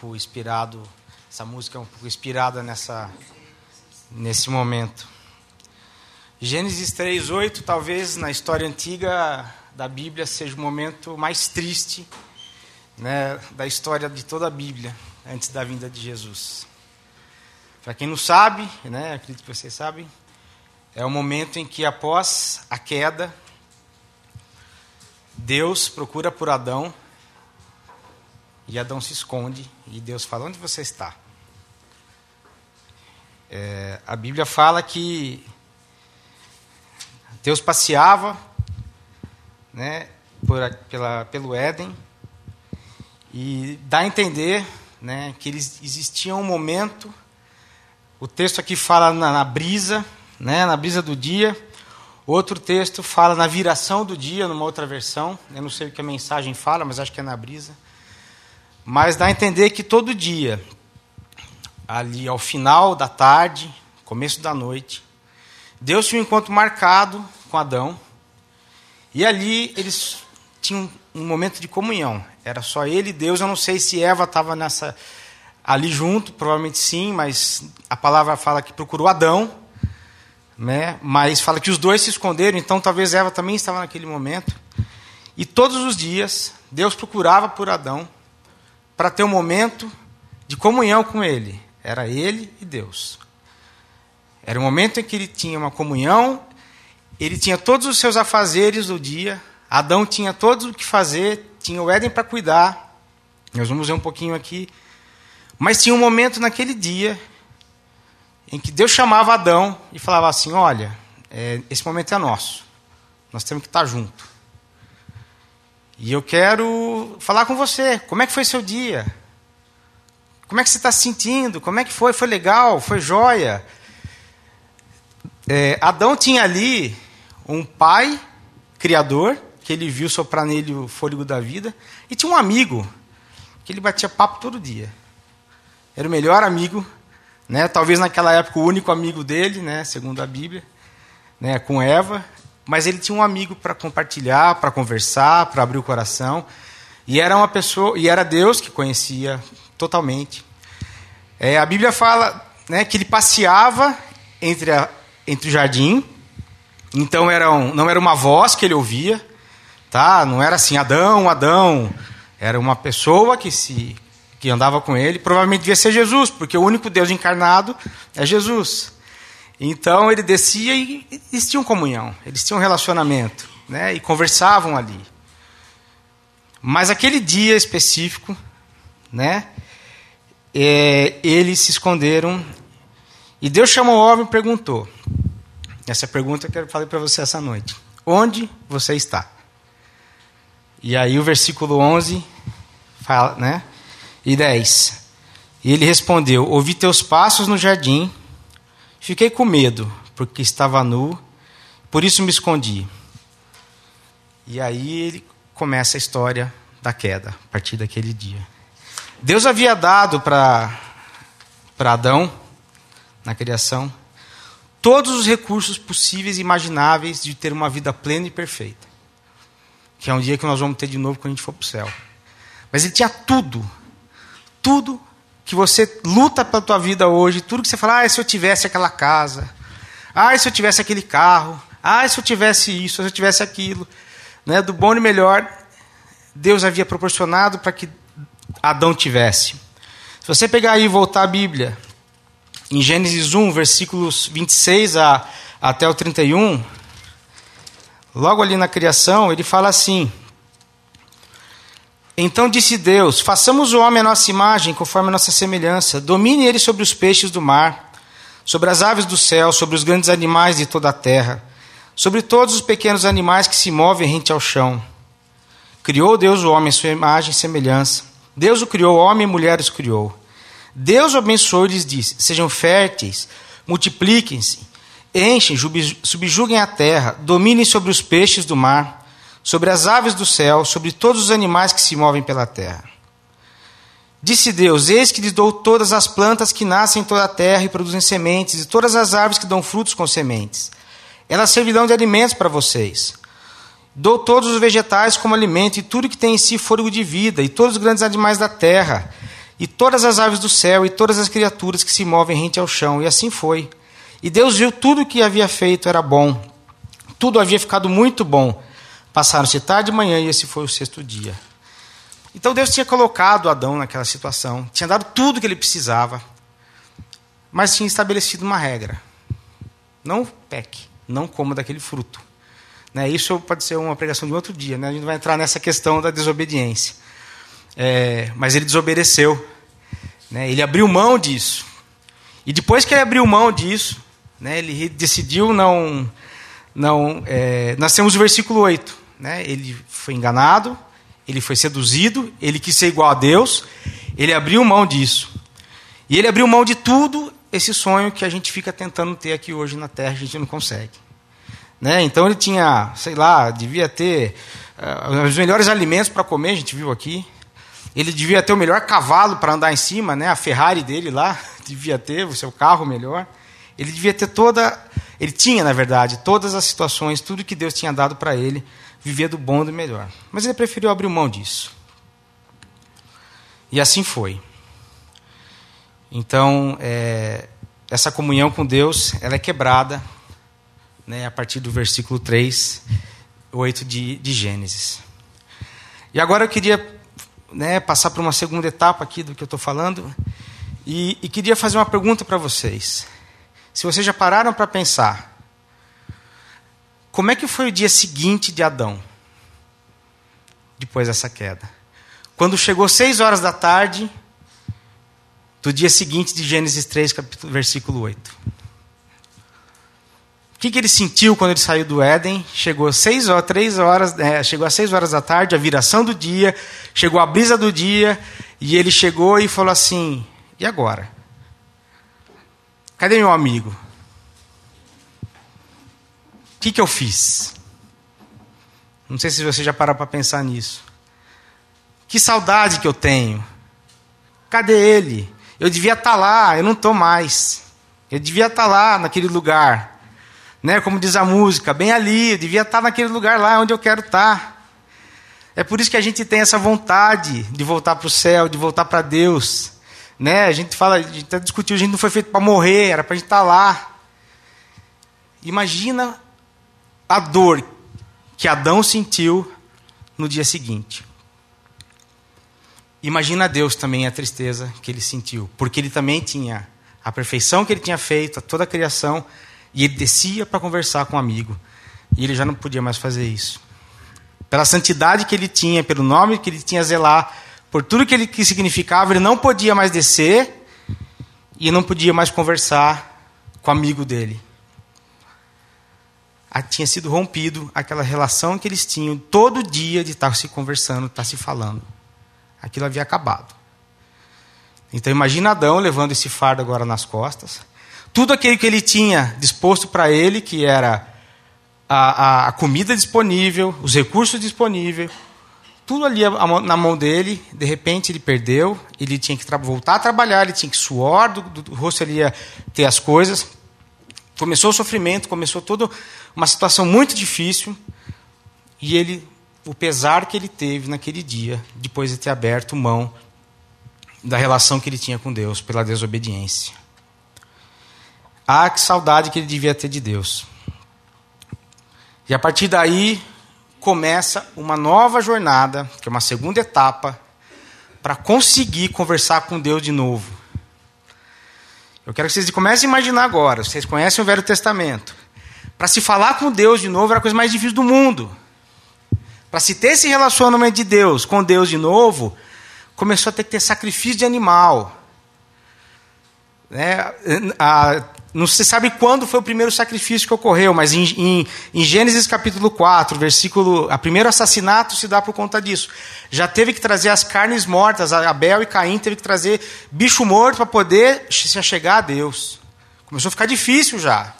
pouco inspirado, essa música é um pouco inspirada nessa, nesse momento. Gênesis 3:8, talvez na história antiga da Bíblia seja o momento mais triste, né, da história de toda a Bíblia antes da vinda de Jesus. Para quem não sabe, né, acredito que vocês sabem, é o momento em que após a queda, Deus procura por Adão e Adão se esconde e Deus fala: Onde você está? É, a Bíblia fala que Deus passeava né, por, pela, pelo Éden e dá a entender né, que eles, existia um momento. O texto aqui fala na, na brisa, né, na brisa do dia. Outro texto fala na viração do dia, numa outra versão. Eu não sei o que a mensagem fala, mas acho que é na brisa. Mas dá a entender que todo dia, ali ao final da tarde, começo da noite, Deus tinha um encontro marcado com Adão. E ali eles tinham um momento de comunhão. Era só ele e Deus. Eu não sei se Eva estava nessa ali junto, provavelmente sim, mas a palavra fala que procurou Adão, né? Mas fala que os dois se esconderam, então talvez Eva também estava naquele momento. E todos os dias Deus procurava por Adão para ter um momento de comunhão com ele. Era ele e Deus. Era o momento em que ele tinha uma comunhão, ele tinha todos os seus afazeres do dia, Adão tinha tudo o que fazer, tinha o Éden para cuidar. Nós vamos ver um pouquinho aqui. Mas tinha um momento naquele dia em que Deus chamava Adão e falava assim: Olha, é, esse momento é nosso, nós temos que estar junto. E eu quero falar com você. Como é que foi seu dia? Como é que você está se sentindo? Como é que foi? Foi legal? Foi joia? É, Adão tinha ali um pai criador, que ele viu soprar nele o fôlego da vida, e tinha um amigo, que ele batia papo todo dia. Era o melhor amigo, né? talvez naquela época o único amigo dele, né? segundo a Bíblia, né? com Eva, mas ele tinha um amigo para compartilhar, para conversar, para abrir o coração, e era uma pessoa, e era Deus que conhecia totalmente. É, a Bíblia fala né, que ele passeava entre a, entre o jardim. Então era um, não era uma voz que ele ouvia, tá? Não era assim, Adão, Adão. Era uma pessoa que se que andava com ele, provavelmente devia ser Jesus, porque o único Deus encarnado é Jesus. Então ele descia e eles tinham comunhão, eles tinham relacionamento, né? E conversavam ali. Mas aquele dia específico, né? É, eles se esconderam e Deus chamou o homem e perguntou: essa pergunta que eu falei para você essa noite. Onde você está? E aí o versículo 11 fala, né? E 10. E ele respondeu: Ouvi teus passos no jardim, fiquei com medo, porque estava nu, por isso me escondi. E aí ele começa a história da queda, a partir daquele dia. Deus havia dado para Adão, na criação, todos os recursos possíveis e imagináveis de ter uma vida plena e perfeita. Que é um dia que nós vamos ter de novo quando a gente for para o céu. Mas ele tinha tudo. Tudo que você luta pela tua vida hoje, tudo que você fala, ah, se eu tivesse aquela casa, ah, se eu tivesse aquele carro, ah, se eu tivesse isso, se eu tivesse aquilo, né, do bom e melhor, Deus havia proporcionado para que Adão tivesse. Se você pegar aí e voltar à Bíblia, em Gênesis 1, versículos 26 a, até o 31, logo ali na criação, ele fala assim: Então disse Deus: Façamos o homem a nossa imagem, conforme a nossa semelhança, domine ele sobre os peixes do mar, sobre as aves do céu, sobre os grandes animais de toda a terra, sobre todos os pequenos animais que se movem rente ao chão. Criou Deus o homem a sua imagem e semelhança. Deus o criou, homem e mulher os criou. Deus abençoou e lhes disse: Sejam férteis, multipliquem-se, enchem, subjuguem a terra, dominem sobre os peixes do mar, sobre as aves do céu, sobre todos os animais que se movem pela terra. Disse Deus: Eis que lhes dou todas as plantas que nascem em toda a terra e produzem sementes, e todas as árvores que dão frutos com sementes. Elas servirão de alimentos para vocês. Dou todos os vegetais como alimento, e tudo que tem em si fôlego de vida, e todos os grandes animais da terra e todas as aves do céu, e todas as criaturas que se movem rente ao chão. E assim foi. E Deus viu tudo o que havia feito era bom. Tudo havia ficado muito bom. Passaram-se tarde e manhã, e esse foi o sexto dia. Então Deus tinha colocado Adão naquela situação, tinha dado tudo o que ele precisava, mas tinha estabelecido uma regra: não peque, não coma daquele fruto. Né? Isso pode ser uma pregação de outro dia, né? a gente vai entrar nessa questão da desobediência. É, mas ele desobedeceu, né? ele abriu mão disso. E depois que ele abriu mão disso, né, ele decidiu não. não é, nós temos o versículo 8. Né? Ele foi enganado, ele foi seduzido, ele quis ser igual a Deus, ele abriu mão disso. E ele abriu mão de tudo esse sonho que a gente fica tentando ter aqui hoje na Terra, a gente não consegue. Né? Então ele tinha, sei lá, devia ter uh, os melhores alimentos para comer, a gente viu aqui. Ele devia ter o melhor cavalo para andar em cima, né? a Ferrari dele lá, devia ter o seu carro melhor. Ele devia ter toda. Ele tinha, na verdade, todas as situações, tudo que Deus tinha dado para ele, viver do bom e do melhor. Mas ele preferiu abrir mão disso. E assim foi. Então, é, essa comunhão com Deus ela é quebrada né, a partir do versículo 3, 8 de, de Gênesis. E agora eu queria né, passar para uma segunda etapa aqui do que eu estou falando e, e queria fazer uma pergunta para vocês. Se vocês já pararam para pensar, como é que foi o dia seguinte de Adão? Depois dessa queda. Quando chegou seis horas da tarde, do dia seguinte de Gênesis 3, capítulo, versículo 8. O que, que ele sentiu quando ele saiu do Éden? Chegou seis horas, três horas, é, chegou às seis horas da tarde, a viração do dia, chegou a brisa do dia, e ele chegou e falou assim: e agora? Cadê meu amigo? O que, que eu fiz? Não sei se você já parou para pensar nisso. Que saudade que eu tenho. Cadê ele? Eu devia estar tá lá, eu não estou mais. Eu devia estar tá lá, naquele lugar. Né? Como diz a música, bem ali, eu devia estar tá naquele lugar lá onde eu quero estar. É por isso que a gente tem essa vontade de voltar para o céu, de voltar para Deus. Né? A gente fala, a gente até discutiu, a gente não foi feito para morrer, era para a gente estar lá. Imagina a dor que Adão sentiu no dia seguinte. Imagina Deus também a tristeza que ele sentiu, porque ele também tinha a perfeição que ele tinha feito, toda a criação, e ele descia para conversar com um amigo, e ele já não podia mais fazer isso. Pela santidade que ele tinha, pelo nome que ele tinha a zelar, por tudo que ele que significava, ele não podia mais descer e não podia mais conversar com o amigo dele. Tinha sido rompido aquela relação que eles tinham todo dia de estar se conversando, estar se falando aquilo havia acabado. Então imagina Adão levando esse fardo agora nas costas. Tudo aquilo que ele tinha disposto para ele, que era a, a, a, comida disponível, os recursos disponíveis, tudo ali na mão dele, de repente ele perdeu, ele tinha que voltar a trabalhar, ele tinha que suor do, do rosto, ele ia ter as coisas. Começou o sofrimento, começou toda uma situação muito difícil, e ele o pesar que ele teve naquele dia, depois de ter aberto mão da relação que ele tinha com Deus pela desobediência. Ah, que saudade que ele devia ter de Deus. E a partir daí começa uma nova jornada, que é uma segunda etapa, para conseguir conversar com Deus de novo. Eu quero que vocês comecem a imaginar agora. Vocês conhecem o Velho Testamento. Para se falar com Deus de novo era a coisa mais difícil do mundo. Para se ter esse relacionamento de Deus com Deus de novo, começou a ter que ter sacrifício de animal. Né? A, não se sabe quando foi o primeiro sacrifício que ocorreu, mas em, em, em, Gênesis capítulo 4, versículo. A primeiro assassinato se dá por conta disso. Já teve que trazer as carnes mortas, Abel e Caim teve que trazer bicho morto para poder se achegar a Deus. Começou a ficar difícil já.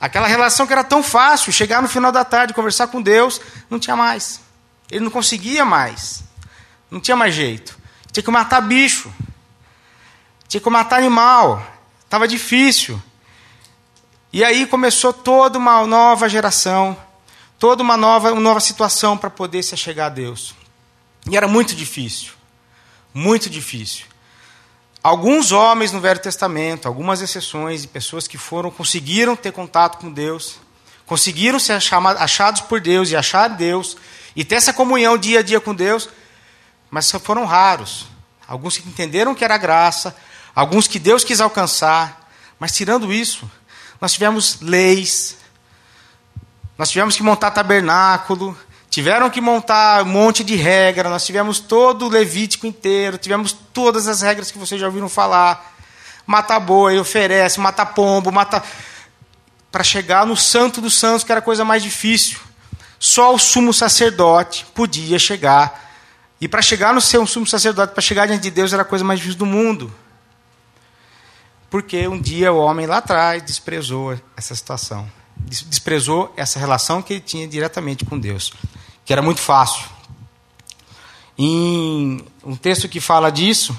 Aquela relação que era tão fácil, chegar no final da tarde, conversar com Deus, não tinha mais. Ele não conseguia mais. Não tinha mais jeito. Tinha que matar bicho. Tinha que matar animal. Estava difícil. E aí começou toda uma nova geração, toda uma nova, uma nova situação para poder se achegar a Deus. E era muito difícil. Muito difícil. alguns homens no Velho Testamento, algumas exceções de pessoas que foram, conseguiram ter contato com Deus, conseguiram ser achados por Deus e achar Deus, e ter essa comunhão dia a dia com Deus, mas foram raros. Alguns que entenderam que era graça, alguns que Deus quis alcançar, mas tirando isso, nós tivemos leis, nós tivemos que montar tabernáculo, tiveram que montar um monte de regra, nós tivemos todo o Levítico inteiro, tivemos todas as regras que vocês já ouviram falar. Matar boi, oferece, matar pombo, matar. Para chegar no Santo dos Santos, que era a coisa mais difícil. Só o sumo sacerdote podia chegar. E para chegar no ser um sumo sacerdote, para chegar diante de Deus, era a coisa mais difícil do mundo. Porque um dia o homem lá atrás desprezou essa situação desprezou essa relação que ele tinha diretamente com Deus, que era muito fácil. Em um texto que fala disso,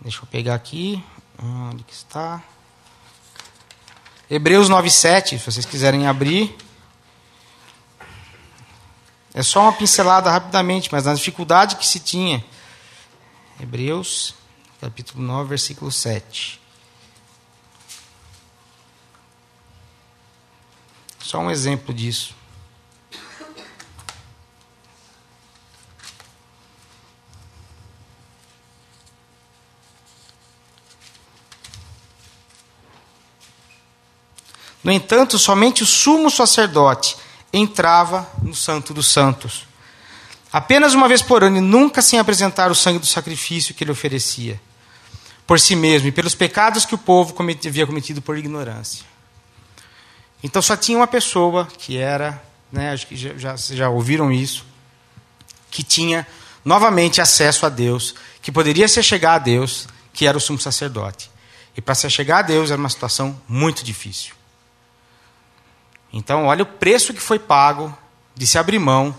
deixa eu pegar aqui, onde que está? Hebreus 9:7, se vocês quiserem abrir. É só uma pincelada rapidamente, mas na dificuldade que se tinha. Hebreus, capítulo 9, versículo 7. Só um exemplo disso. No entanto, somente o sumo sacerdote entrava no Santo dos Santos. Apenas uma vez por ano e nunca sem apresentar o sangue do sacrifício que ele oferecia, por si mesmo e pelos pecados que o povo havia cometido por ignorância. Então só tinha uma pessoa que era, né, acho que já, já, ouviram isso, que tinha novamente acesso a Deus, que poderia se chegar a Deus, que era o sumo sacerdote. E para se chegar a Deus era uma situação muito difícil. Então, olha o preço que foi pago de se abrir mão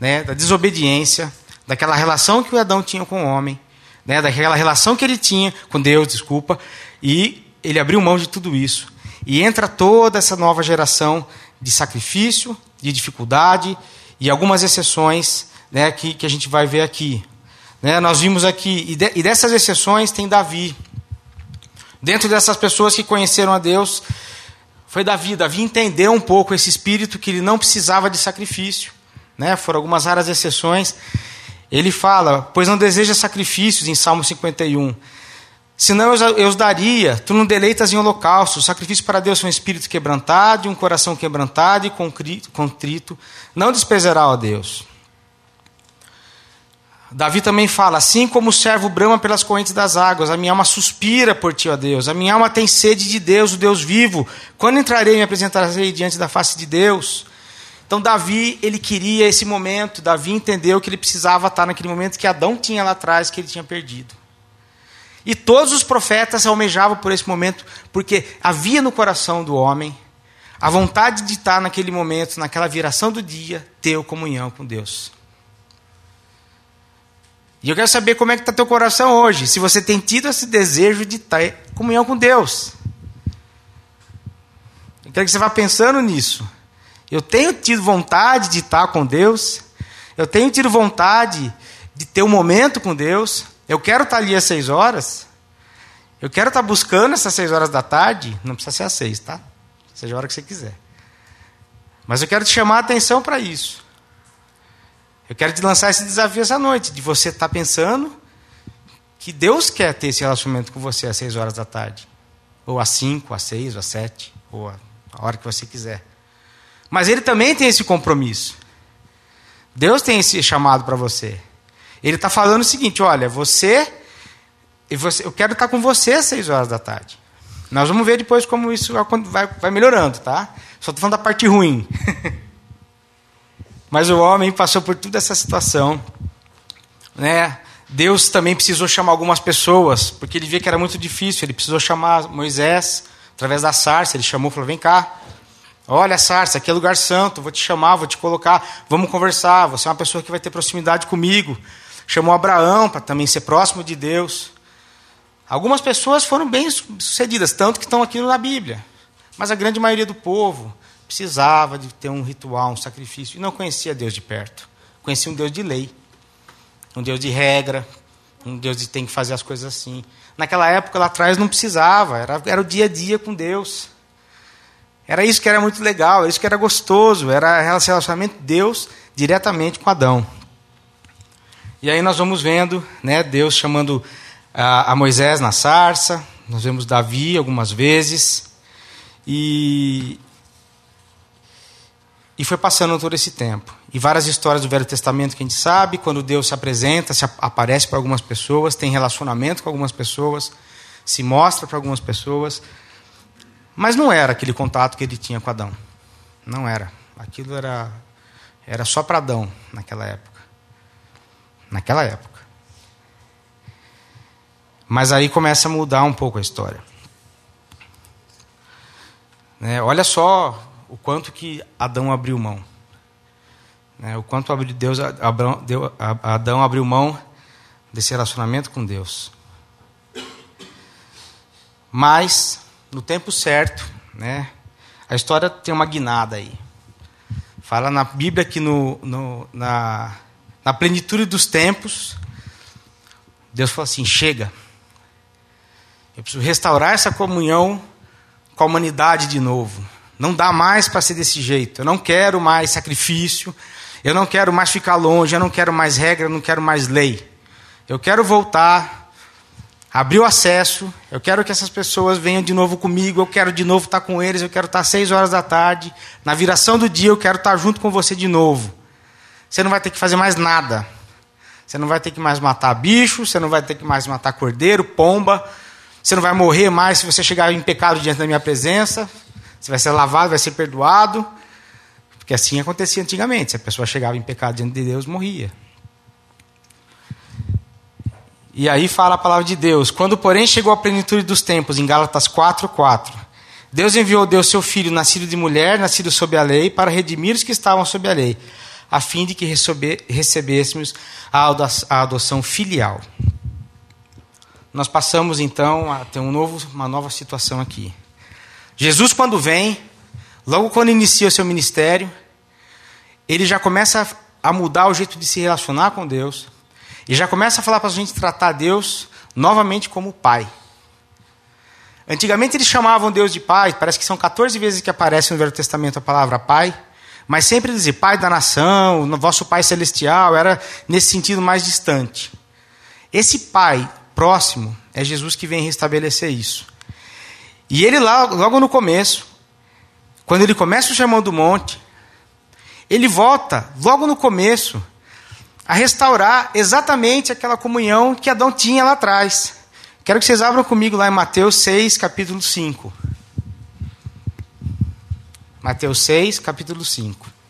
né, da desobediência, daquela relação que o Adão tinha com o homem, né, daquela relação que ele tinha com Deus, desculpa, e ele abriu mão de tudo isso e entra toda essa nova geração de sacrifício, de dificuldade e algumas exceções né, que, que a gente vai ver aqui. Né, nós vimos aqui, e, de, e dessas exceções tem Davi. Dentro dessas pessoas que conheceram a Deus, foi Davi. Davi entendeu um pouco esse espírito que ele não precisava de sacrifício. Né? Foram algumas raras exceções. Ele fala, pois não deseja sacrifícios, em Salmo 51. Senão eu os daria, tu não deleitas em holocausto. O sacrifício para Deus é um espírito quebrantado, um coração quebrantado e contrito. Não desprezará a Deus. Davi também fala: Assim como o servo brama pelas correntes das águas, a minha alma suspira por ti, ó Deus. A minha alma tem sede de Deus, o Deus vivo. Quando entrarei e me apresentarei diante da face de Deus? Então, Davi, ele queria esse momento. Davi entendeu que ele precisava estar naquele momento que Adão tinha lá atrás, que ele tinha perdido. E todos os profetas almejavam por esse momento, porque havia no coração do homem a vontade de estar naquele momento, naquela viração do dia, ter comunhão com Deus. E eu quero saber como é que está teu coração hoje, se você tem tido esse desejo de ter comunhão com Deus. Eu quero que você vá pensando nisso. Eu tenho tido vontade de estar com Deus, eu tenho tido vontade de ter um momento com Deus, eu quero estar ali às seis horas. Eu quero estar buscando essas seis horas da tarde. Não precisa ser às seis, tá? Seja a hora que você quiser. Mas eu quero te chamar a atenção para isso. Eu quero te lançar esse desafio essa noite, de você estar pensando que Deus quer ter esse relacionamento com você às seis horas da tarde. Ou às cinco, às seis, ou às sete, ou a hora que você quiser. Mas Ele também tem esse compromisso. Deus tem esse chamado para você. Ele está falando o seguinte: olha, você, eu quero estar com você às seis horas da tarde. Nós vamos ver depois como isso vai, vai melhorando, tá? Só estou falando da parte ruim. Mas o homem passou por toda essa situação, né? Deus também precisou chamar algumas pessoas, porque ele via que era muito difícil. Ele precisou chamar Moisés através da sarça. Ele chamou, falou: "Vem cá, Olha, Sarsa, aqui é lugar santo, vou te chamar, vou te colocar, vamos conversar. Você é uma pessoa que vai ter proximidade comigo. Chamou Abraão para também ser próximo de Deus. Algumas pessoas foram bem sucedidas, tanto que estão aqui na Bíblia. Mas a grande maioria do povo precisava de ter um ritual, um sacrifício, e não conhecia Deus de perto. Conhecia um Deus de lei, um Deus de regra, Um Deus que tem que fazer as coisas assim. Naquela época lá atrás não precisava, era, era o dia a dia com Deus. Era isso que era muito legal, isso que era gostoso, era relacionamento de Deus diretamente com Adão. E aí nós vamos vendo né, Deus chamando a, a Moisés na sarça, nós vemos Davi algumas vezes, e, e foi passando todo esse tempo. E várias histórias do Velho Testamento que a gente sabe, quando Deus se apresenta, se aparece para algumas pessoas, tem relacionamento com algumas pessoas, se mostra para algumas pessoas. Mas não era aquele contato que ele tinha com Adão. Não era. Aquilo era, era só para Adão naquela época. Naquela época. Mas aí começa a mudar um pouco a história. Né? Olha só o quanto que Adão abriu mão. Né? O quanto Deus, Adão abriu mão desse relacionamento com Deus. Mas, no tempo certo, né, a história tem uma guinada aí. Fala na Bíblia que no, no, na, na plenitude dos tempos, Deus falou assim: chega. Eu preciso restaurar essa comunhão com a humanidade de novo. Não dá mais para ser desse jeito. Eu não quero mais sacrifício. Eu não quero mais ficar longe. Eu não quero mais regra. Eu não quero mais lei. Eu quero voltar, abrir o acesso. Eu quero que essas pessoas venham de novo comigo. Eu quero de novo estar com eles. Eu quero estar às seis horas da tarde. Na viração do dia, eu quero estar junto com você de novo. Você não vai ter que fazer mais nada. Você não vai ter que mais matar bicho. Você não vai ter que mais matar cordeiro, pomba. Você não vai morrer mais se você chegar em pecado diante da minha presença. Você vai ser lavado, vai ser perdoado. Porque assim acontecia antigamente. Se a pessoa chegava em pecado diante de Deus, morria. E aí fala a palavra de Deus. Quando, porém, chegou a plenitude dos tempos, em Gálatas 4, 4. Deus enviou Deus seu filho, nascido de mulher, nascido sob a lei, para redimir os que estavam sob a lei, a fim de que recebêssemos a adoção filial. Nós passamos então a ter um novo, uma nova situação aqui. Jesus, quando vem, logo quando inicia o seu ministério, ele já começa a mudar o jeito de se relacionar com Deus, e já começa a falar para a gente tratar Deus novamente como Pai. Antigamente eles chamavam Deus de Pai, parece que são 14 vezes que aparece no Velho Testamento a palavra Pai, mas sempre dizia Pai da nação, vosso Pai celestial, era nesse sentido mais distante. Esse Pai próximo é Jesus que vem restabelecer isso. E ele lá, logo no começo, quando ele começa o Sermão do Monte, ele volta, logo no começo, a restaurar exatamente aquela comunhão que Adão tinha lá atrás. Quero que vocês abram comigo lá em Mateus 6, capítulo 5. Mateus 6, capítulo 5.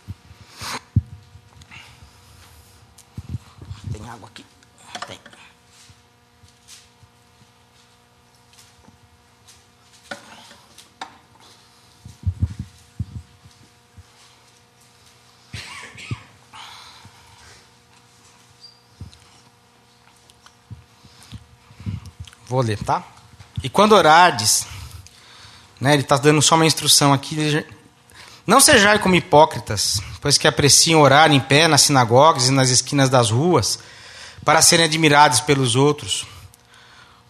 Vou ler, tá? E quando orardes, né, ele está dando só uma instrução aqui. Não sejai como hipócritas, pois que apreciam orar em pé nas sinagogas e nas esquinas das ruas, para serem admirados pelos outros.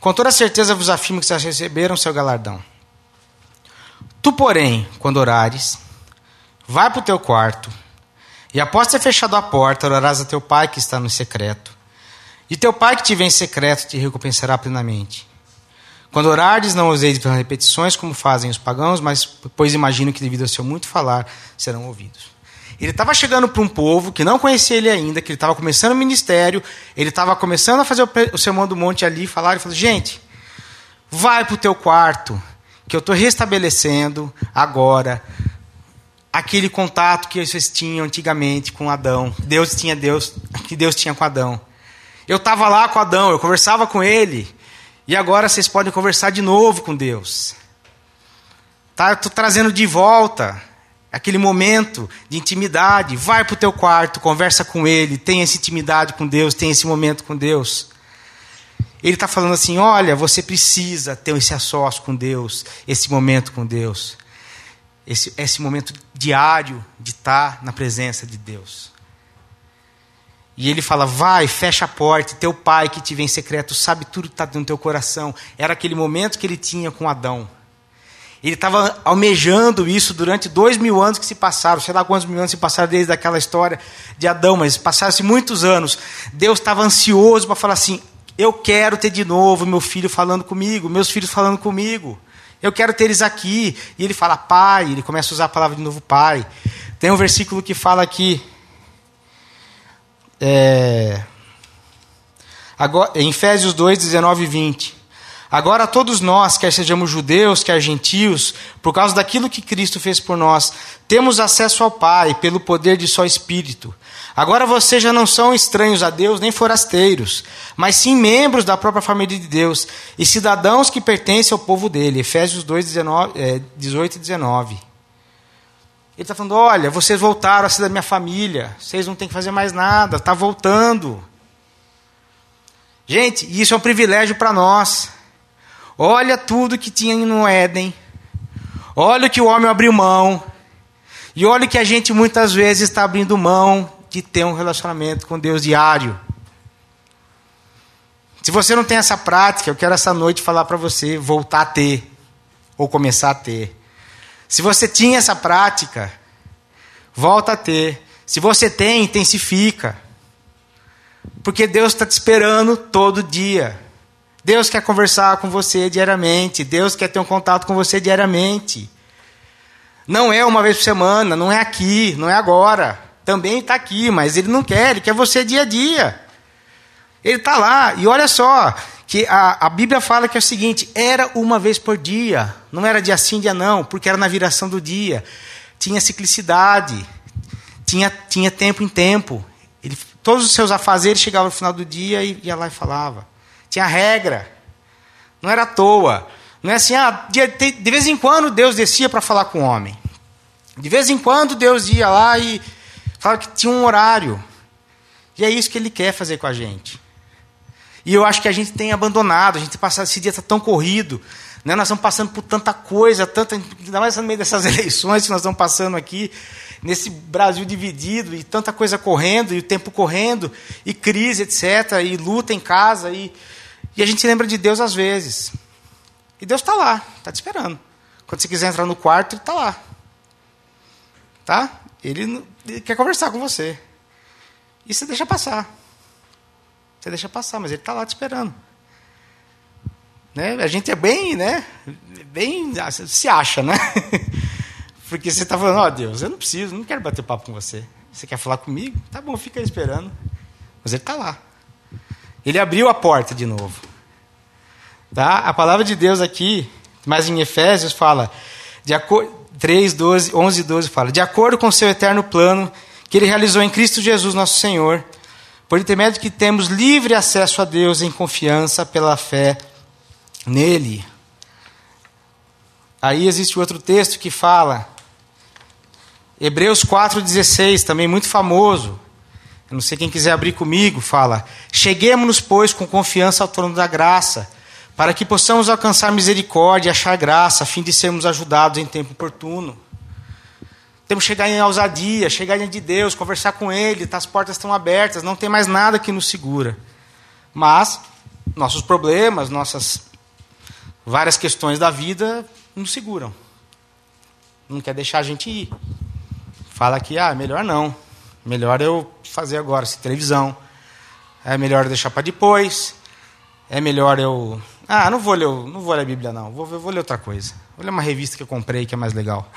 Com toda certeza vos afirmo que já receberam seu galardão. Tu, porém, quando orares, vai para o teu quarto, e após ter fechado a porta, orarás a teu pai que está no secreto e teu pai que te vem em secreto te recompensará plenamente. Quando orardes, não useis repetições como fazem os pagãos, mas pois imagino que devido ao seu muito falar serão ouvidos. Ele estava chegando para um povo que não conhecia ele ainda, que ele estava começando o ministério, ele estava começando a fazer o sermão do monte ali, falar e falou: gente, vai para o teu quarto, que eu estou restabelecendo agora aquele contato que vocês tinham antigamente com Adão. Deus tinha Deus, que Deus tinha com Adão. Eu estava lá com Adão, eu conversava com ele. E agora vocês podem conversar de novo com Deus. Tá? Estou trazendo de volta aquele momento de intimidade. Vai para o teu quarto, conversa com ele, tem essa intimidade com Deus, tem esse momento com Deus. Ele está falando assim: olha, você precisa ter esse assócio com Deus, esse momento com Deus, esse, esse momento diário de estar na presença de Deus. E ele fala: vai, fecha a porta, teu pai que te vem em secreto sabe tudo que está no teu coração. Era aquele momento que ele tinha com Adão. Ele estava almejando isso durante dois mil anos que se passaram, sei lá quantos mil anos se passaram desde aquela história de Adão, mas passaram-se muitos anos. Deus estava ansioso para falar assim: eu quero ter de novo meu filho falando comigo, meus filhos falando comigo. Eu quero ter eles aqui. E ele fala pai, ele começa a usar a palavra de novo pai. Tem um versículo que fala aqui. É, agora, em Efésios 2, 19 e 20. Agora, todos nós, quer sejamos judeus, quer gentios, por causa daquilo que Cristo fez por nós, temos acesso ao Pai pelo poder de Só Espírito. Agora vocês já não são estranhos a Deus nem forasteiros, mas sim membros da própria família de Deus e cidadãos que pertencem ao povo dele. Efésios 2, 19, é, 18 e 19. Ele está falando: olha, vocês voltaram a ser da minha família, vocês não têm que fazer mais nada, está voltando. Gente, isso é um privilégio para nós. Olha tudo que tinha no Éden. Olha o que o homem abriu mão. E olha que a gente muitas vezes está abrindo mão de ter um relacionamento com Deus diário. Se você não tem essa prática, eu quero essa noite falar para você voltar a ter, ou começar a ter. Se você tinha essa prática, volta a ter. Se você tem, intensifica. Porque Deus está te esperando todo dia. Deus quer conversar com você diariamente. Deus quer ter um contato com você diariamente. Não é uma vez por semana, não é aqui, não é agora. Também está aqui, mas Ele não quer, Ele quer você dia a dia. Ele está lá. E olha só, que a, a Bíblia fala que é o seguinte: era uma vez por dia. Não era dia sim, dia não, porque era na viração do dia. Tinha ciclicidade, tinha, tinha tempo em tempo. Ele, todos os seus afazeres chegavam no final do dia e ia lá e falava. Tinha regra. Não era à toa. Não é assim, ah, de, de vez em quando Deus descia para falar com o homem. De vez em quando Deus ia lá e falava que tinha um horário. E é isso que ele quer fazer com a gente. E eu acho que a gente tem abandonado, a gente passa esse dia está tão corrido, né? Nós estamos passando por tanta coisa, tanta, ainda mais no meio dessas eleições que nós estamos passando aqui, nesse Brasil dividido e tanta coisa correndo e o tempo correndo e crise, etc, e luta em casa e e a gente lembra de Deus às vezes. E Deus está lá, está te esperando. Quando você quiser entrar no quarto, Ele está lá. Tá? Ele, ele quer conversar com você. E você deixa passar. Você deixa passar, mas Ele está lá te esperando. Né? A gente é bem, né? Bem, ah, se acha, né? Porque você está falando, ó oh, Deus, eu não preciso, não quero bater papo com você. Você quer falar comigo? Tá bom, fica aí esperando. Mas ele está lá. Ele abriu a porta de novo. Tá? A palavra de Deus aqui, mas em Efésios fala, de 3, 12, 11 e 12 fala, de acordo com o seu eterno plano que ele realizou em Cristo Jesus nosso Senhor, por intermédio que temos livre acesso a Deus em confiança pela fé nele. Aí existe outro texto que fala, Hebreus 4,16, também muito famoso. Eu não sei quem quiser abrir comigo, fala: Cheguemos-nos, pois, com confiança ao trono da graça, para que possamos alcançar misericórdia e achar graça, a fim de sermos ajudados em tempo oportuno. Temos que chegar em ousadia, chegar diante de Deus, conversar com Ele, tá, as portas estão abertas, não tem mais nada que nos segura. Mas nossos problemas, nossas várias questões da vida nos seguram. Não quer deixar a gente ir. Fala que, ah, melhor não. Melhor eu fazer agora, se televisão. É melhor deixar para depois. É melhor eu. Ah, não vou ler, não vou ler a Bíblia, não. Vou, vou ler outra coisa. Vou ler uma revista que eu comprei que é mais legal.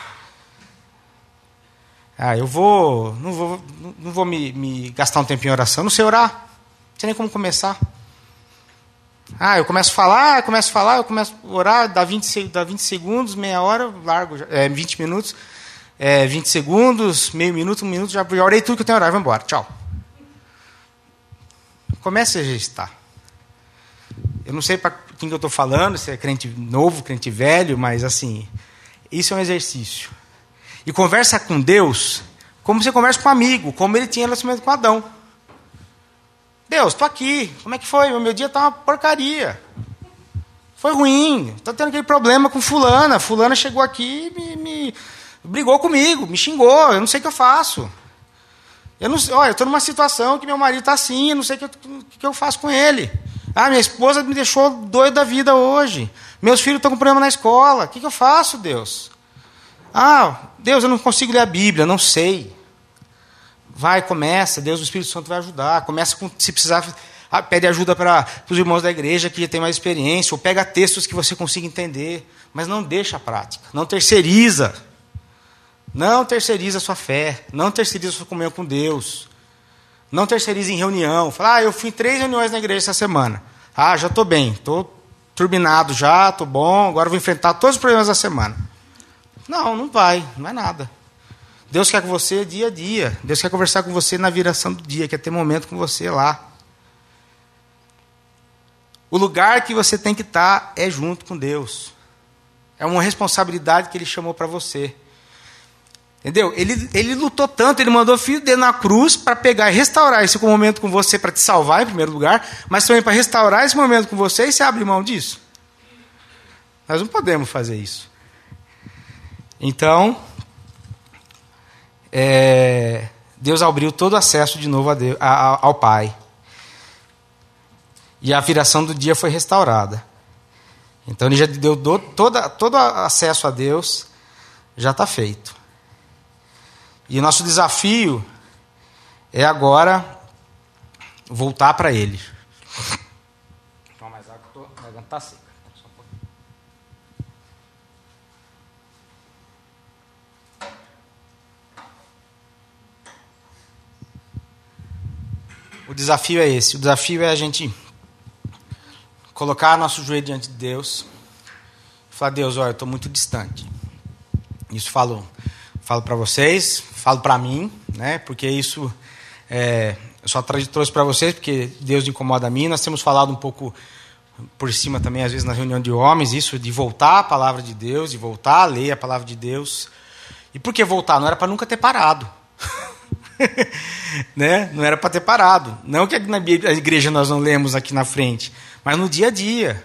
Ah, eu vou. Não vou, não vou me, me gastar um tempo em oração. Não sei orar. Não sei nem como começar. Ah, eu começo a falar, começo a falar, eu começo a orar, dá 20, dá 20 segundos, meia hora, largo, é, 20 minutos é, 20 segundos, meio minuto, um minuto, já, já orei tudo que eu tenho a orar, vou embora, tchau. Comece a exercitar. Eu não sei para quem que eu estou falando, se é crente novo, crente velho, mas assim, isso é um exercício. E conversa com Deus como você conversa com um amigo, como ele tinha relacionamento com Adão. Deus, estou aqui, como é que foi? O meu dia está uma porcaria. Foi ruim, estou tendo aquele problema com fulana. Fulana chegou aqui e me, me brigou comigo, me xingou, eu não sei o que eu faço. Eu não olha, estou numa situação que meu marido está assim, eu não sei o que, que, que eu faço com ele. Ah, minha esposa me deixou doido da vida hoje. Meus filhos estão com problema na escola. O que, que eu faço, Deus? Ah, Deus, eu não consigo ler a Bíblia, não sei. Vai, começa, Deus, o Espírito Santo vai ajudar. Começa com, se precisar, ah, pede ajuda para os irmãos da igreja que têm mais experiência, ou pega textos que você consiga entender, mas não deixa a prática, não terceiriza. Não terceiriza a sua fé, não terceiriza a sua comunhão com Deus. Não terceirize em reunião. Fala, ah, eu fui em três reuniões na igreja essa semana. Ah, já estou bem, estou turbinado já, estou bom, agora vou enfrentar todos os problemas da semana. Não, não vai, não é nada. Deus quer com você dia a dia. Deus quer conversar com você na viração do dia, quer ter momento com você lá. O lugar que você tem que estar é junto com Deus. É uma responsabilidade que Ele chamou para você. Entendeu? Ele, ele lutou tanto, ele mandou o filho dele na cruz para pegar e restaurar esse momento com você, para te salvar em primeiro lugar, mas também para restaurar esse momento com você e você abre mão disso. Nós não podemos fazer isso. Então, é, Deus abriu todo acesso de novo a Deus, a, ao Pai. E a viração do dia foi restaurada. Então ele já deu do, todo, todo acesso a Deus, já está feito. E o nosso desafio é agora voltar para Ele. Toma mais água, a garganta está seca. O desafio é esse. O desafio é a gente colocar nosso joelho diante de Deus falar: Deus, olha, eu estou muito distante. Isso falo, falo para vocês, falo para mim, né? Porque isso é, eu só trouxe para vocês porque Deus incomoda a mim. Nós temos falado um pouco por cima também, às vezes, na reunião de homens, isso de voltar à palavra de Deus, de voltar a ler a palavra de Deus. E por que voltar? Não era para nunca ter parado. né? Não era para ter parado. Não que na igreja nós não lemos aqui na frente, mas no dia a dia.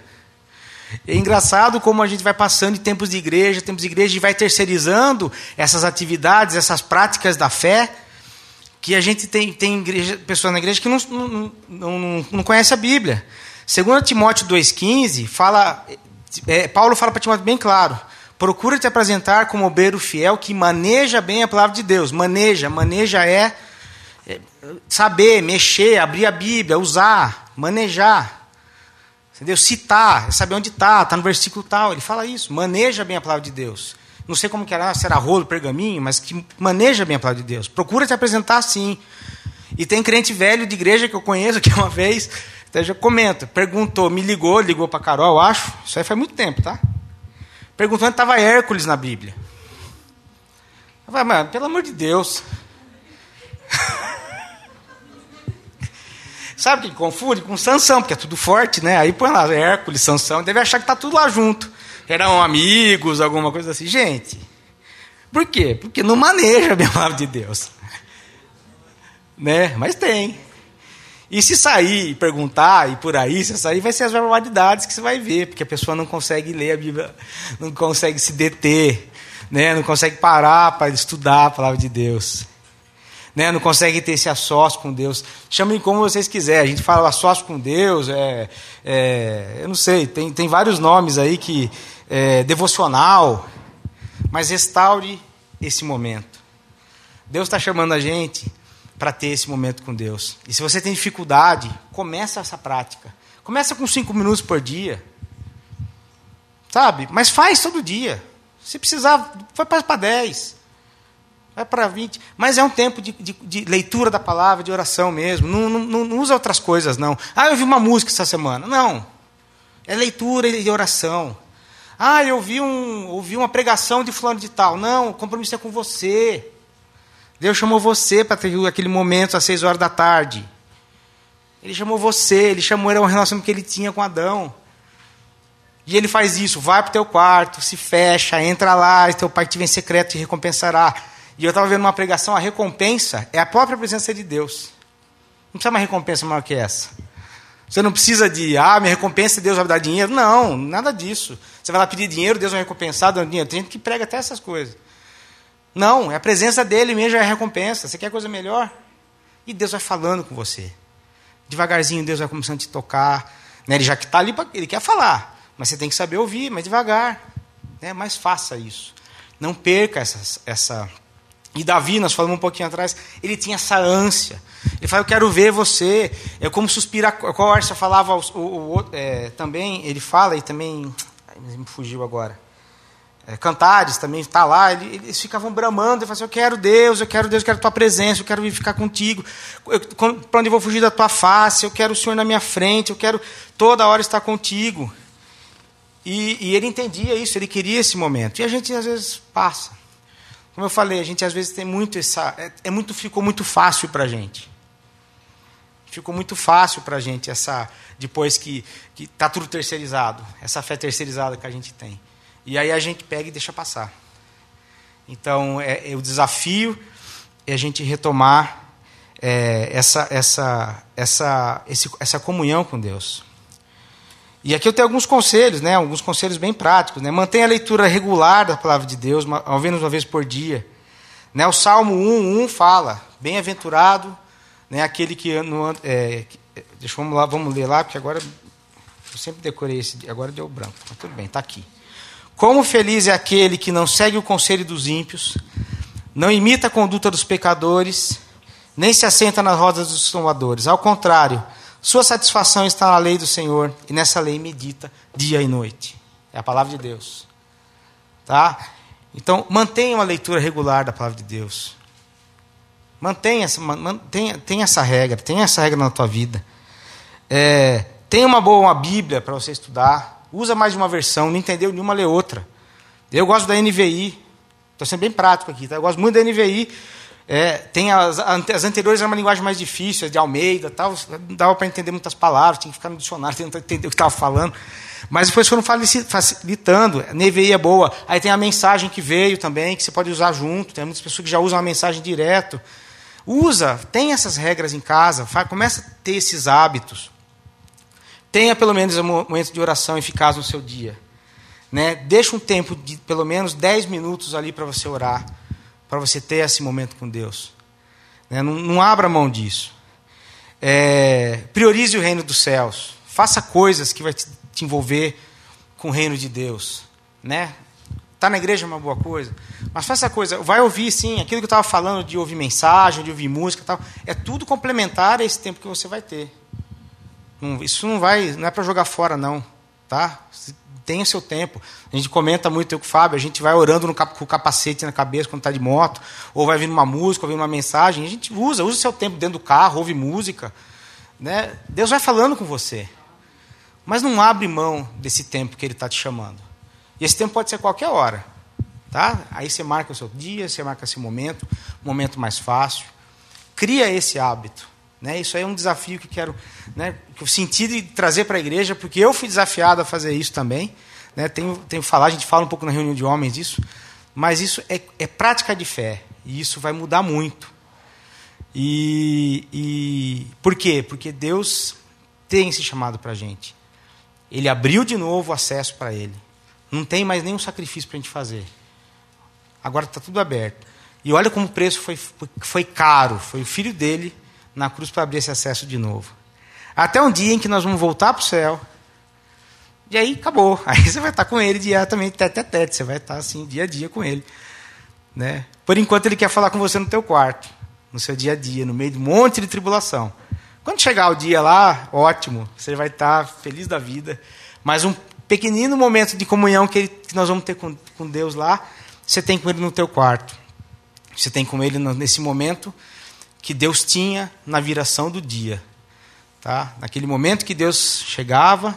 É engraçado como a gente vai passando em tempos de igreja, tempos de igreja, e vai terceirizando essas atividades, essas práticas da fé, que a gente tem, tem igreja, pessoas na igreja que não, não, não, não conhece a Bíblia. Segundo Timóteo 2,15, fala, é, Paulo fala para Timóteo bem claro, procura te apresentar como obreiro fiel que maneja bem a palavra de Deus. Maneja, maneja é, é saber, mexer, abrir a Bíblia, usar, manejar. Entendeu? Citar, saber onde está, está no versículo tal. Ele fala isso. Maneja bem a palavra de Deus. Não sei como que era, se era rolo, pergaminho, mas que maneja bem a palavra de Deus. Procura te apresentar assim. E tem crente velho de igreja que eu conheço que uma vez, até já comenta, perguntou, me ligou, ligou para Carol, acho. Isso aí faz muito tempo, tá? Perguntou onde estava Hércules na Bíblia. Eu falei, mas pelo amor de Deus. Sabe o que confunde? Com Sansão, porque é tudo forte, né? Aí põe lá Hércules, Sansão, deve achar que está tudo lá junto. Eram amigos, alguma coisa assim. Gente, por quê? Porque não maneja a palavra de Deus. Né? Mas tem. E se sair e perguntar, e por aí, se sair, vai ser as barbaridades que você vai ver, porque a pessoa não consegue ler a Bíblia, não consegue se deter, né? não consegue parar para estudar a palavra de Deus né, não consegue ter esse assócio com Deus. Chamem como vocês quiserem. A gente fala assócio com Deus, é, é, eu não sei, tem, tem vários nomes aí que. É, devocional. Mas restaure esse momento. Deus está chamando a gente para ter esse momento com Deus. E se você tem dificuldade, começa essa prática. Começa com cinco minutos por dia. Sabe? Mas faz todo dia. Se precisar, vai para dez vai para 20. Mas é um tempo de, de, de, leitura da palavra, de oração mesmo. Não, não, não, usa outras coisas, não. Ah, eu ouvi uma música essa semana. Não. É leitura e oração. Ah, eu ouvi, um, ouvi uma pregação de fulano de tal. Não, o compromisso é com você. Deus chamou você para ter aquele momento às seis horas da tarde. Ele chamou você, ele chamou, era uma relação que ele tinha com Adão. E ele faz isso, vai para o teu quarto, se fecha, entra lá, e teu pai te vem secreto te recompensará. E eu estava vendo uma pregação, a recompensa é a própria presença de Deus. Não precisa uma recompensa maior que essa. Você não precisa de, ah, minha recompensa, Deus vai me dar dinheiro. Não, nada disso. Você vai lá pedir dinheiro, Deus vai recompensar dando dinheiro. Tem gente que prega até essas coisas. Não, é a presença dele mesmo é a recompensa. Você quer coisa melhor? E Deus vai falando com você. Devagarzinho Deus vai começando a te tocar. Né? Ele já que está ali, ele quer falar. Mas você tem que saber ouvir, mas devagar. Né? Mas faça isso. Não perca essa, essa. E Davi, nós falamos um pouquinho atrás, ele tinha essa ânsia. Ele fala, eu quero ver você. É como suspirar. Qual Arcia falava o, o, o, é, também, ele fala e também. Ai, me fugiu agora é, Cantares também está lá, eles ficavam bramando, e falavam assim, eu quero Deus, eu quero Deus, eu quero tua presença, eu quero ficar contigo, para onde eu vou fugir da tua face, eu quero o Senhor na minha frente, eu quero toda hora estar contigo. E, e ele entendia isso, ele queria esse momento. E a gente às vezes passa. Como eu falei, a gente às vezes tem muito essa. É, é muito, ficou muito fácil para a gente. Ficou muito fácil para a gente essa. Depois que está tudo terceirizado, essa fé terceirizada que a gente tem. E aí a gente pega e deixa passar. Então, é, é o desafio é a gente retomar é, essa, essa, essa, esse, essa comunhão com Deus. E aqui eu tenho alguns conselhos, né, alguns conselhos bem práticos. Né? Mantenha a leitura regular da palavra de Deus, ao menos uma vez por dia. Né? O Salmo 1, 1 fala: Bem-aventurado né, aquele que. No, é, deixa vamos lá, vamos ler lá, porque agora eu sempre decorei esse. Agora deu branco, mas tudo bem, está aqui. Como feliz é aquele que não segue o conselho dos ímpios, não imita a conduta dos pecadores, nem se assenta nas rodas dos tomadores. Ao contrário, sua satisfação está na lei do Senhor e nessa lei medita dia e noite. É a palavra de Deus. Tá? Então, mantenha uma leitura regular da palavra de Deus. Mantenha essa, mantenha, tenha essa regra, tenha essa regra na tua vida. É, tenha uma boa uma Bíblia para você estudar. Usa mais de uma versão, não entendeu nenhuma, lê outra. Eu gosto da NVI, estou sendo bem prático aqui, tá? eu gosto muito da NVI. É, tem as, as anteriores eram uma linguagem mais difícil, de Almeida, tal, não dava para entender muitas palavras, tinha que ficar no dicionário tentando entender o que estava falando. Mas depois foram facilitando, a NVI é boa. Aí tem a mensagem que veio também, que você pode usar junto, tem muitas pessoas que já usam a mensagem direto. Usa, tem essas regras em casa, faz, começa a ter esses hábitos. Tenha pelo menos um momento de oração eficaz no seu dia. Né? Deixa um tempo de pelo menos 10 minutos ali para você orar, para você ter esse momento com Deus. Né? Não, não, abra mão disso. É, priorize o reino dos céus. Faça coisas que vai te, te envolver com o reino de Deus. Né? Tá na igreja é uma boa coisa, mas faça coisa. Vai ouvir sim, aquilo que eu estava falando de ouvir mensagem, de ouvir música, tal. É tudo complementar a esse tempo que você vai ter. Não, isso não vai, não é para jogar fora não, tá? Tem o seu tempo. A gente comenta muito eu com o Fábio, a gente vai orando no, com o capacete na cabeça quando está de moto, ou vai vindo uma música, ou vindo uma mensagem, a gente usa, usa o seu tempo dentro do carro, ouve música, né? Deus vai falando com você. Mas não abre mão desse tempo que ele está te chamando. E esse tempo pode ser qualquer hora, tá? Aí você marca o seu dia, você marca esse momento, momento mais fácil. Cria esse hábito. Né? Isso aí é um desafio que quero, né, que eu senti de trazer para a igreja, porque eu fui desafiado a fazer isso também. Né? Tenho, tenho falar, a gente fala um pouco na reunião de homens disso, mas isso é, é prática de fé e isso vai mudar muito. E, e por quê? Porque Deus tem esse chamado para a gente. Ele abriu de novo o acesso para Ele. Não tem mais nenhum sacrifício para a gente fazer. Agora está tudo aberto. E olha como o preço foi, foi caro. Foi o filho dele na cruz para abrir esse acesso de novo. Até um dia em que nós vamos voltar para o céu. E aí acabou. Aí você vai estar com ele diretamente, tete a tete. Você vai estar assim, dia a dia com ele. Né? Por enquanto, ele quer falar com você no teu quarto, no seu dia a dia, no meio de um monte de tribulação. Quando chegar o dia lá, ótimo, você vai estar feliz da vida. Mas um pequenino momento de comunhão que, ele, que nós vamos ter com, com Deus lá, você tem com ele no teu quarto. Você tem com ele nesse momento que Deus tinha na viração do dia. Tá? Naquele momento que Deus chegava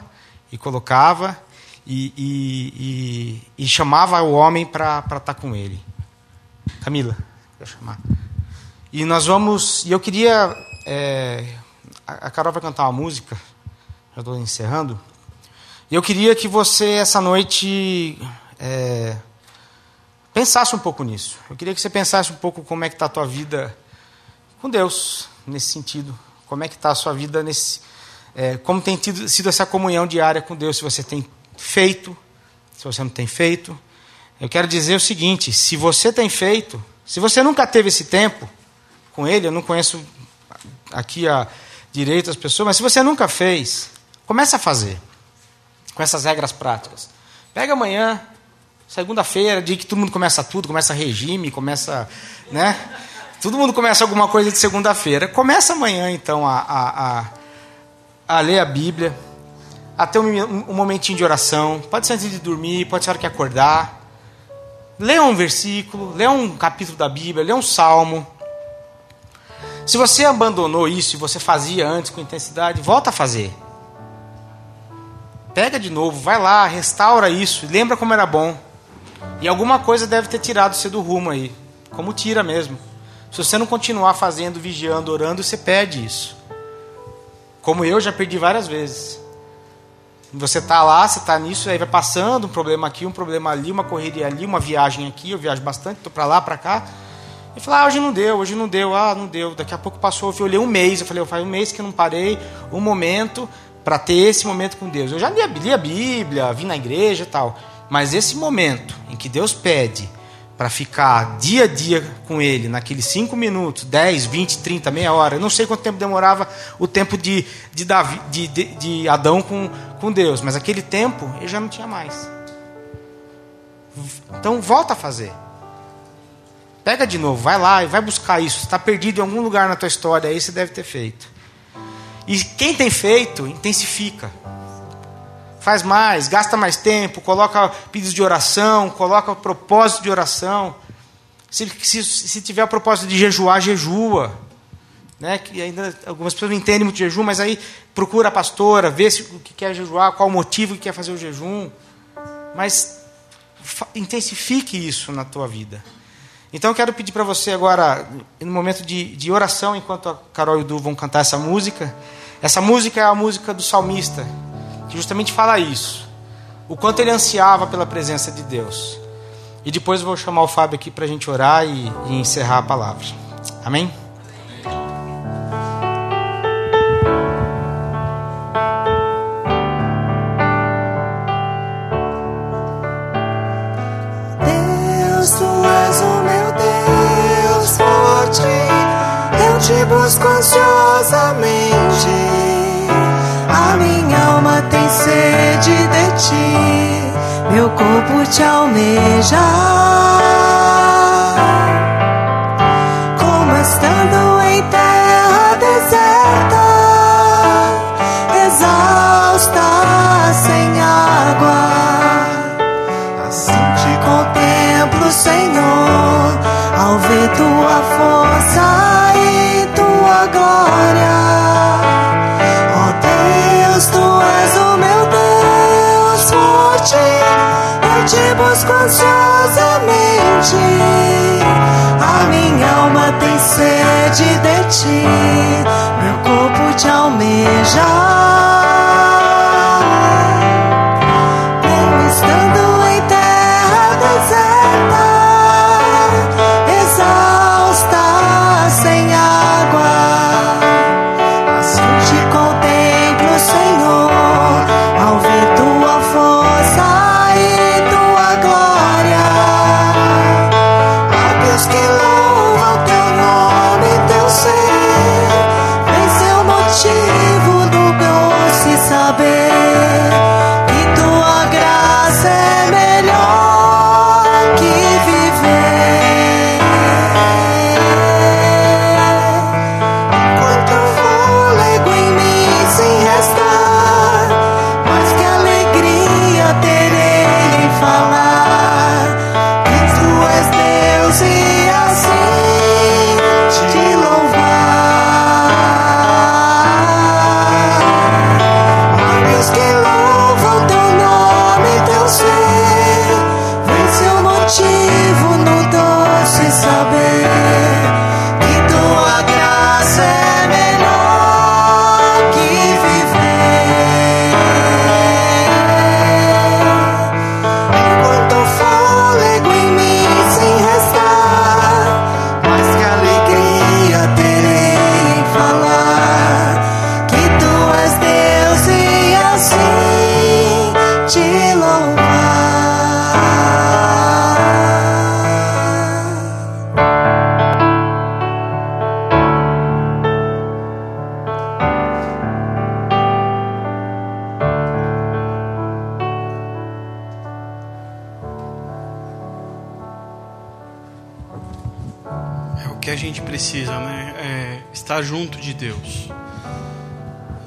e colocava e, e, e, e chamava o homem para estar tá com ele. Camila, vou chamar. E nós vamos. E eu queria. É, a Carol vai cantar uma música, já estou encerrando. E eu queria que você, essa noite, é, pensasse um pouco nisso. Eu queria que você pensasse um pouco como é que está a tua vida com Deus nesse sentido. Como é que está a sua vida nesse, é, como tem tido, sido essa comunhão diária com Deus? Se você tem feito, se você não tem feito. Eu quero dizer o seguinte: se você tem feito, se você nunca teve esse tempo com Ele, eu não conheço aqui à direita as pessoas, mas se você nunca fez, comece a fazer com essas regras práticas. Pega amanhã, segunda-feira, dia que todo mundo começa tudo, começa regime, começa, né? Todo mundo começa alguma coisa de segunda-feira. Começa amanhã, então, a, a, a, a ler a Bíblia, a ter um, um momentinho de oração. Pode ser antes de dormir, pode ser a hora que acordar. Lê um versículo, lê um capítulo da Bíblia, lê um salmo. Se você abandonou isso e você fazia antes com intensidade, volta a fazer. Pega de novo, vai lá, restaura isso, lembra como era bom. E alguma coisa deve ter tirado você do rumo aí, como tira mesmo. Se você não continuar fazendo, vigiando, orando, você perde isso. Como eu já perdi várias vezes. Você está lá, você está nisso, aí vai passando um problema aqui, um problema ali, uma correria ali, uma viagem aqui, eu viajo bastante, estou para lá, para cá. E falei, ah, hoje não deu, hoje não deu, ah, não deu. Daqui a pouco passou, eu olhei um mês, eu falei, eu faz um mês que eu não parei, um momento para ter esse momento com Deus. Eu já li a, li a Bíblia, vim na igreja e tal, mas esse momento em que Deus pede para ficar dia a dia com Ele, naqueles cinco minutos, 10, 20, 30, meia hora, eu não sei quanto tempo demorava o tempo de, de, Davi, de, de, de Adão com, com Deus, mas aquele tempo ele já não tinha mais. Então volta a fazer. Pega de novo, vai lá e vai buscar isso. Está perdido em algum lugar na tua história, aí você deve ter feito. E quem tem feito, intensifica. Faz mais, gasta mais tempo, coloca pedidos de oração, coloca propósito de oração. Se, se, se tiver o propósito de jejuar, jejua. Né? Que ainda algumas pessoas não entendem muito jejum, mas aí procura a pastora, vê se o que quer jejuar, qual o motivo que quer fazer o jejum. Mas intensifique isso na tua vida. Então eu quero pedir para você agora, no momento de, de oração, enquanto a Carol e o Du vão cantar essa música. Essa música é a música do salmista, que justamente fala isso. O quanto ele ansiava pela presença de Deus. E depois eu vou chamar o Fábio aqui para a gente orar e, e encerrar a palavra. Amém? te busco ansiosamente. Minha alma tem sede de ti, meu corpo te almeja. Ansiosamente. A minha alma tem sede de ti. Meu corpo te almeja.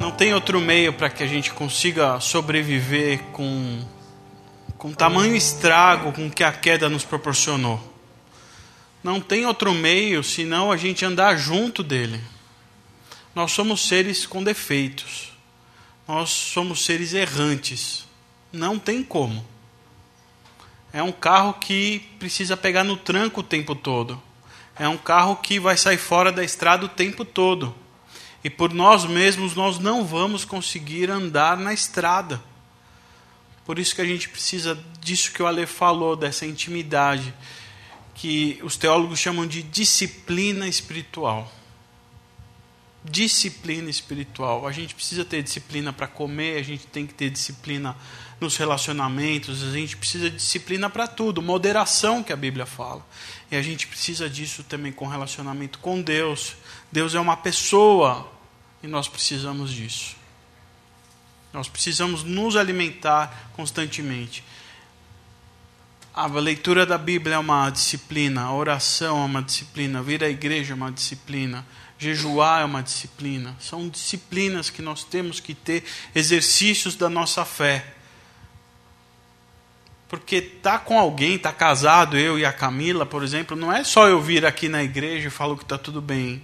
Não tem outro meio para que a gente consiga sobreviver com com tamanho estrago com que a queda nos proporcionou. Não tem outro meio senão a gente andar junto dele. Nós somos seres com defeitos. Nós somos seres errantes. Não tem como. É um carro que precisa pegar no tranco o tempo todo. É um carro que vai sair fora da estrada o tempo todo. E por nós mesmos nós não vamos conseguir andar na estrada. Por isso que a gente precisa disso que o Ale falou, dessa intimidade, que os teólogos chamam de disciplina espiritual. Disciplina espiritual. A gente precisa ter disciplina para comer, a gente tem que ter disciplina nos relacionamentos, a gente precisa de disciplina para tudo, moderação que a Bíblia fala. E a gente precisa disso também com relacionamento com Deus. Deus é uma pessoa e nós precisamos disso. Nós precisamos nos alimentar constantemente. A leitura da Bíblia é uma disciplina, a oração é uma disciplina, vir à igreja é uma disciplina, jejuar é uma disciplina. São disciplinas que nós temos que ter, exercícios da nossa fé. Porque tá com alguém, tá casado, eu e a Camila, por exemplo, não é só eu vir aqui na igreja e falar que está tudo bem.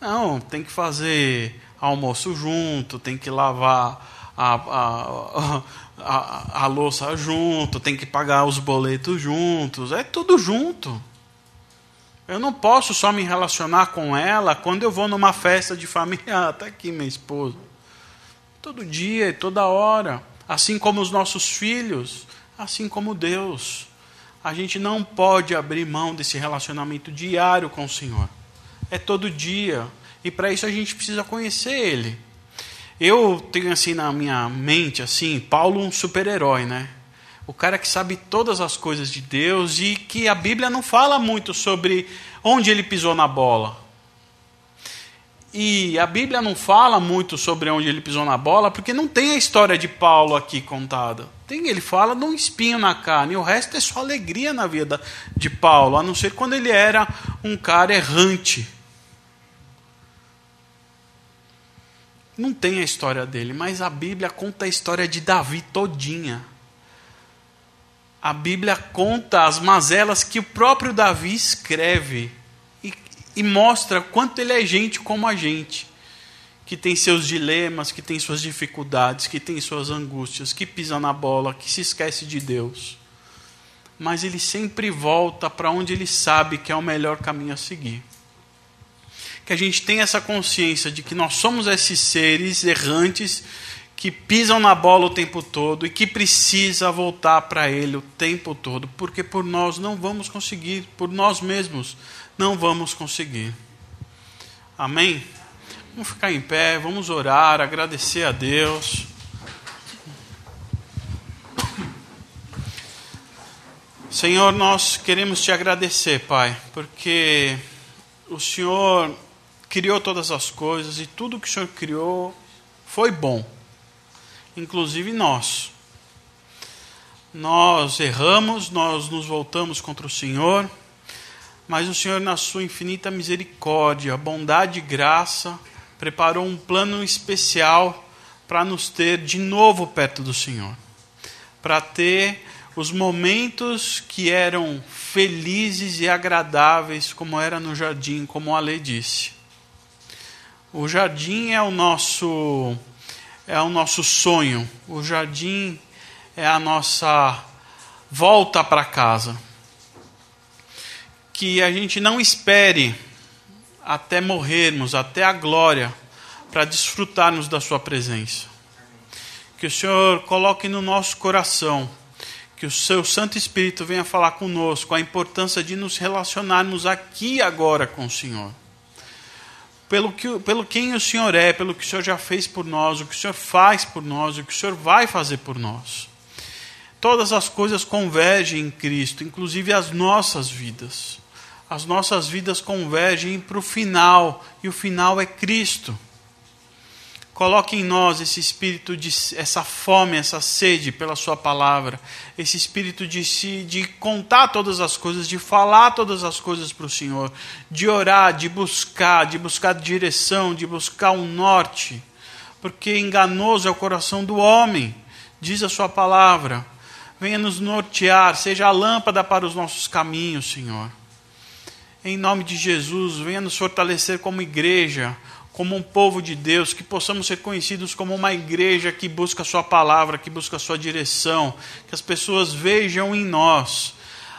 Não, tem que fazer almoço junto, tem que lavar a, a, a, a, louça junto, tem que pagar os boletos juntos, é tudo junto. Eu não posso só me relacionar com ela quando eu vou numa festa de família. Ah, tá aqui minha esposa. Todo dia e toda hora. Assim como os nossos filhos, assim como Deus. A gente não pode abrir mão desse relacionamento diário com o Senhor. É todo dia. E para isso a gente precisa conhecer Ele. Eu tenho assim na minha mente, assim, Paulo um super-herói, né? O cara que sabe todas as coisas de Deus e que a Bíblia não fala muito sobre onde ele pisou na bola. E a Bíblia não fala muito sobre onde ele pisou na bola, porque não tem a história de Paulo aqui contada. Tem, ele fala de um espinho na carne, o resto é só alegria na vida de Paulo, a não ser quando ele era um cara errante. Não tem a história dele, mas a Bíblia conta a história de Davi todinha. A Bíblia conta as mazelas que o próprio Davi escreve e, e mostra quanto ele é gente como a gente, que tem seus dilemas, que tem suas dificuldades, que tem suas angústias, que pisa na bola, que se esquece de Deus. Mas ele sempre volta para onde ele sabe que é o melhor caminho a seguir que a gente tenha essa consciência de que nós somos esses seres errantes que pisam na bola o tempo todo e que precisa voltar para Ele o tempo todo, porque por nós não vamos conseguir, por nós mesmos não vamos conseguir. Amém? Vamos ficar em pé, vamos orar, agradecer a Deus. Senhor, nós queremos te agradecer, Pai, porque o Senhor criou todas as coisas e tudo que o Senhor criou foi bom, inclusive nós. Nós erramos, nós nos voltamos contra o Senhor, mas o Senhor, na sua infinita misericórdia, bondade e graça, preparou um plano especial para nos ter de novo perto do Senhor, para ter os momentos que eram felizes e agradáveis, como era no jardim, como a lei disse. O jardim é o nosso é o nosso sonho. O jardim é a nossa volta para casa. Que a gente não espere até morrermos, até a glória, para desfrutarmos da Sua presença. Que o Senhor coloque no nosso coração, que o Seu Santo Espírito venha falar conosco a importância de nos relacionarmos aqui agora com o Senhor pelo, que, pelo quem o Senhor é, pelo que o Senhor já fez por nós, o que o Senhor faz por nós, o que o Senhor vai fazer por nós. Todas as coisas convergem em Cristo, inclusive as nossas vidas. As nossas vidas convergem para o final, e o final é Cristo. Coloque em nós esse espírito de essa fome, essa sede pela sua palavra, esse espírito de se de contar todas as coisas, de falar todas as coisas para o Senhor, de orar, de buscar, de buscar direção, de buscar um norte, porque enganoso é o coração do homem, diz a sua palavra. Venha nos nortear, seja a lâmpada para os nossos caminhos, Senhor. Em nome de Jesus, venha nos fortalecer como igreja, como um povo de Deus, que possamos ser conhecidos como uma igreja que busca a Sua palavra, que busca a Sua direção, que as pessoas vejam em nós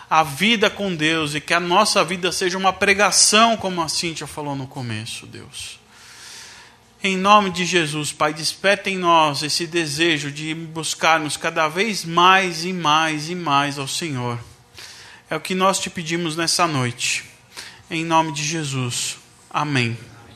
a vida com Deus e que a nossa vida seja uma pregação, como a Cíntia falou no começo, Deus. Em nome de Jesus, Pai, desperta em nós esse desejo de buscarmos cada vez mais e mais e mais ao Senhor. É o que nós te pedimos nessa noite. Em nome de Jesus. Amém.